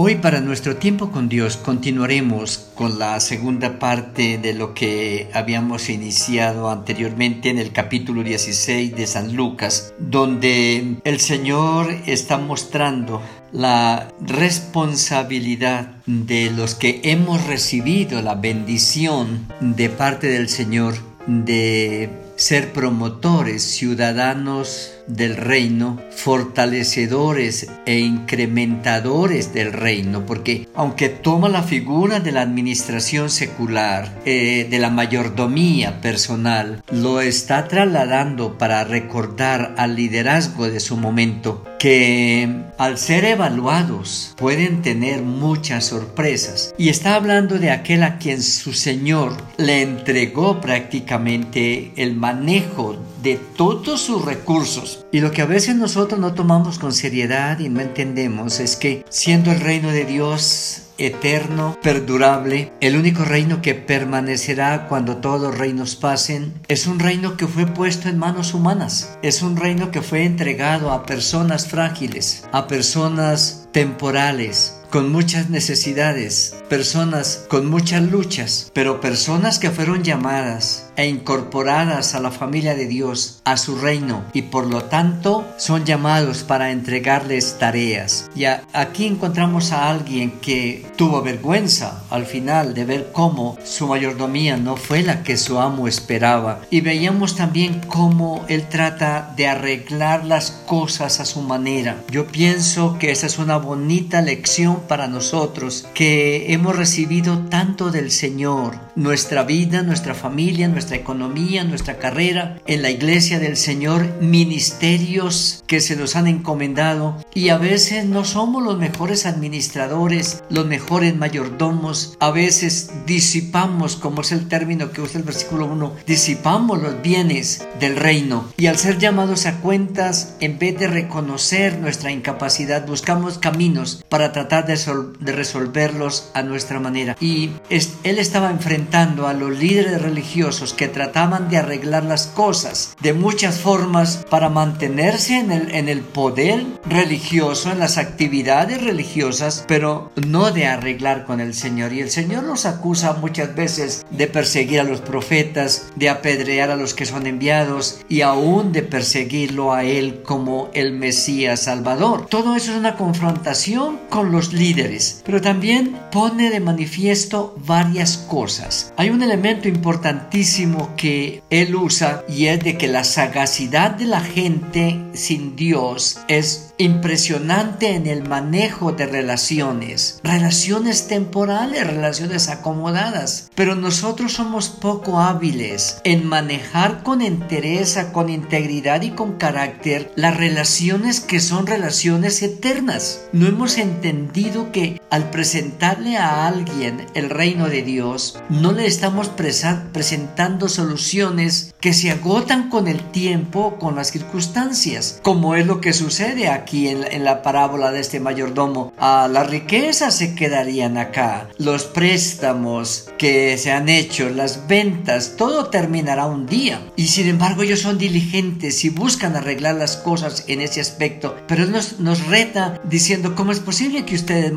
Hoy para nuestro tiempo con Dios continuaremos con la segunda parte de lo que habíamos iniciado anteriormente en el capítulo 16 de San Lucas, donde el Señor está mostrando la responsabilidad de los que hemos recibido la bendición de parte del Señor de ser promotores, ciudadanos del reino, fortalecedores e incrementadores del reino, porque aunque toma la figura de la administración secular, eh, de la mayordomía personal, lo está trasladando para recordar al liderazgo de su momento que al ser evaluados pueden tener muchas sorpresas. Y está hablando de aquel a quien su Señor le entregó prácticamente el manejo de todos sus recursos. Y lo que a veces nosotros no tomamos con seriedad y no entendemos es que siendo el reino de Dios eterno, perdurable, el único reino que permanecerá cuando todos reinos pasen, es un reino que fue puesto en manos humanas, es un reino que fue entregado a personas frágiles, a personas temporales, con muchas necesidades, personas con muchas luchas, pero personas que fueron llamadas e incorporadas a la familia de Dios, a su reino, y por lo tanto son llamados para entregarles tareas. Y aquí encontramos a alguien que tuvo vergüenza al final de ver cómo su mayordomía no fue la que su amo esperaba. Y veíamos también cómo él trata de arreglar las cosas a su manera. Yo pienso que esa es una bonita lección para nosotros que hemos recibido tanto del Señor, nuestra vida, nuestra familia, nuestra nuestra economía, nuestra carrera, en la iglesia del Señor, ministerios que se nos han encomendado. Y a veces no somos los mejores administradores, los mejores mayordomos, a veces disipamos, como es el término que usa el versículo 1, disipamos los bienes del reino. Y al ser llamados a cuentas, en vez de reconocer nuestra incapacidad, buscamos caminos para tratar de, de resolverlos a nuestra manera. Y él estaba enfrentando a los líderes religiosos que trataban de arreglar las cosas de muchas formas para mantenerse en el, en el poder religioso, en las actividades religiosas, pero no de arreglar con el Señor. Y el Señor los acusa muchas veces de perseguir a los profetas, de apedrear a los que son enviados y aún de perseguirlo a Él como el Mesías Salvador. Todo eso es una confrontación con los líderes, pero también pone de manifiesto varias cosas. Hay un elemento importantísimo que él usa y es de que la sagacidad de la gente sin Dios es impresionante en el manejo de relaciones, relaciones temporales, relaciones acomodadas, pero nosotros somos poco hábiles en manejar con entereza, con integridad y con carácter las relaciones que son relaciones eternas. No hemos entendido que al presentarle a alguien el reino de Dios, no le estamos presentando soluciones que se agotan con el tiempo, con las circunstancias, como es lo que sucede aquí en, la parábola de este mayordomo. Ah, las riquezas se quedarían acá, los préstamos que se han hecho, las ventas, todo terminará un día. Y sin embargo ellos son diligentes y buscan arreglar las cosas en ese aspecto, pero nos, reta diciendo cómo es posible que ustedes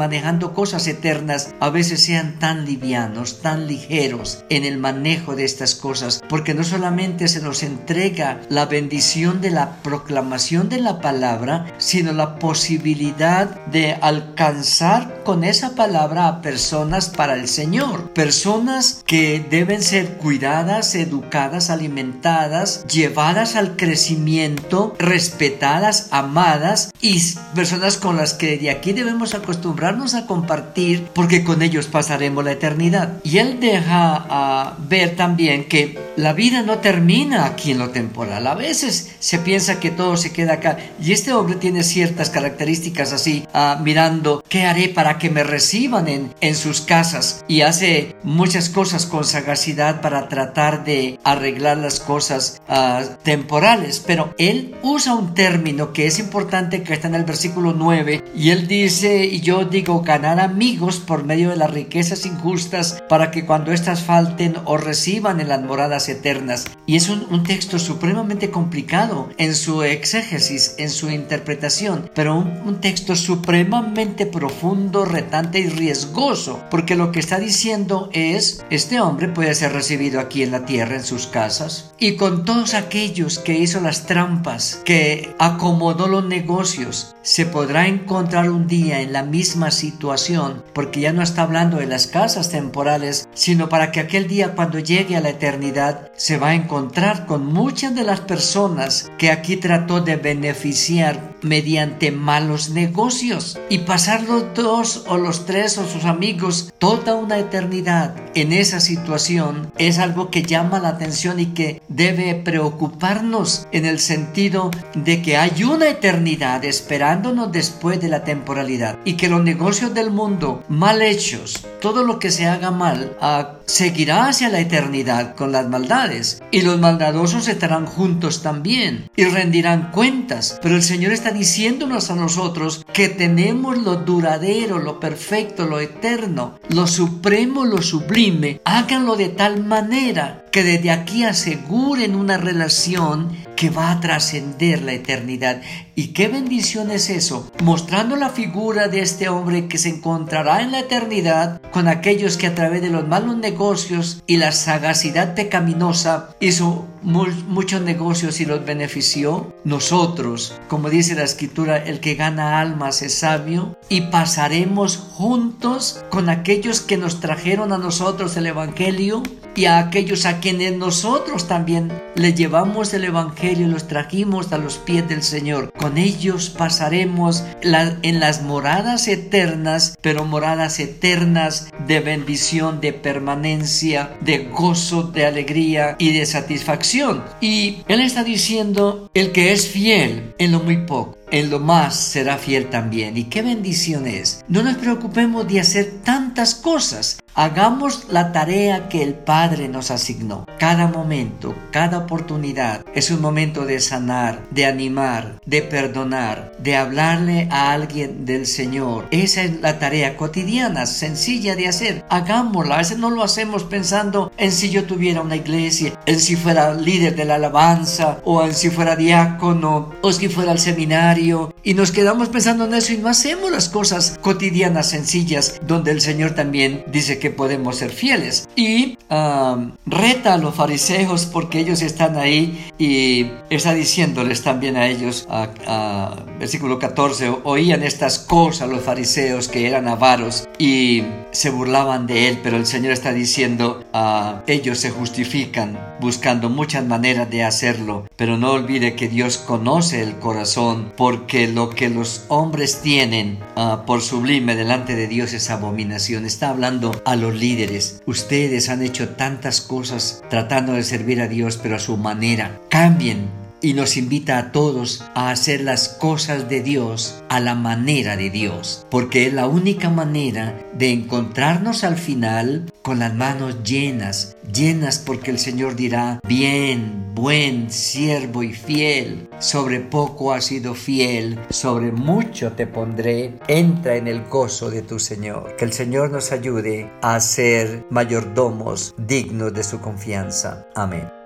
cosas eternas a veces sean tan livianos, tan ligeros en el manejo de estas cosas, porque no solamente se nos entrega la bendición de la proclamación de la palabra, sino la posibilidad de alcanzar con esa palabra a personas para el Señor, personas que deben ser cuidadas, educadas, alimentadas, llevadas al crecimiento, respetadas, amadas y personas con las que de aquí debemos acostumbrarnos a compartir porque con ellos pasaremos la eternidad. Y él deja a ver también que la vida no termina aquí en lo temporal. A veces se piensa que todo se queda acá. Y este hombre tiene ciertas características así, ah, mirando qué haré para que me reciban en, en sus casas. Y hace muchas cosas con sagacidad para tratar de arreglar las cosas ah, temporales. Pero él usa un término que es importante que está en el versículo 9. Y él dice, y yo digo, amigos por medio de las riquezas injustas para que cuando éstas falten o reciban en las moradas eternas. Y es un, un texto supremamente complicado en su exégesis, en su interpretación pero un, texto supremamente profundo, retante y riesgoso, porque lo que está diciendo es, este hombre puede ser recibido aquí en la tierra, en sus casas, y con todos aquellos que hizo las trampas, que acomodó los negocios, se podrá encontrar un día en la misma situación, porque ya no está hablando de las casas temporales, sino para que aquel día cuando llegue a la eternidad se va a encontrar con muchas de las personas que aquí trató de beneficiar mediante malos negocios y pasar los dos o los tres o sus amigos toda una eternidad en esa situación es algo que llama la atención y que debe preocuparnos en el sentido de que hay una eternidad esperándonos después de la temporalidad y que los negocios del mundo mal hechos, todo lo que se haga mal, ah, seguirá hacia la eternidad con las maldades y los maldadosos estarán juntos también y rendirán cuentas, pero el Señor está diciéndonos a nosotros que tenemos lo duradero, lo perfecto, lo eterno, lo supremo, lo sublime. Háganlo de tal manera que desde aquí aseguren una relación que va a trascender la eternidad. ¿Y qué bendición es eso? Mostrando la figura de este hombre que se encontrará en la eternidad con aquellos que a través de los malos negocios y la sagacidad pecaminosa hizo muchos negocios y los benefició. Nosotros, como dice la escritura, el que gana almas es sabio y pasaremos juntos con aquellos que nos trajeron a nosotros el Evangelio y a aquellos a quienes nosotros también le llevamos el Evangelio y los trajimos a los pies del Señor. Con ellos pasaremos en las moradas eternas, pero moradas eternas de bendición, de permanencia, de gozo, de alegría y de satisfacción. Y Él está diciendo, el que es fiel en lo muy poco en lo más será fiel también. Y qué bendición es. No nos preocupemos de hacer tantas cosas. Hagamos la tarea que el Padre nos asignó. Cada momento, cada oportunidad es un momento de sanar, de animar, de perdonar, de hablarle a alguien del Señor. Esa es la tarea cotidiana, sencilla de hacer. Hagámosla. A veces no lo hacemos pensando en si yo tuviera una iglesia, en si fuera líder de la alabanza, o en si fuera diácono, o si fuera al seminario. Y nos quedamos pensando en eso y no hacemos las cosas cotidianas, sencillas, donde el Señor también dice que podemos ser fieles. Y reta a los fariseos porque ellos están ahí y está diciéndoles también a ellos, a, versículo 14, oían estas cosas los fariseos que eran avaros y se burlaban de él, pero el Señor está diciendo, a ellos se justifican buscando muchas maneras de hacerlo, pero no olvide que Dios conoce el corazón porque lo que los hombres tienen ah, por sublime delante de Dios es abominación. Está hablando a los líderes. Ustedes han hecho tantas cosas tratando de servir a Dios, pero a su manera. Cambien y nos invita a todos a hacer las cosas de Dios a la manera de Dios, porque es la única manera de encontrarnos al final con las manos llenas, llenas porque el Señor dirá, bien, buen, siervo y fiel, sobre poco has sido fiel, sobre mucho te pondré, entra en el gozo de tu Señor. Que el Señor nos ayude a ser mayordomos dignos de su confianza. Amén.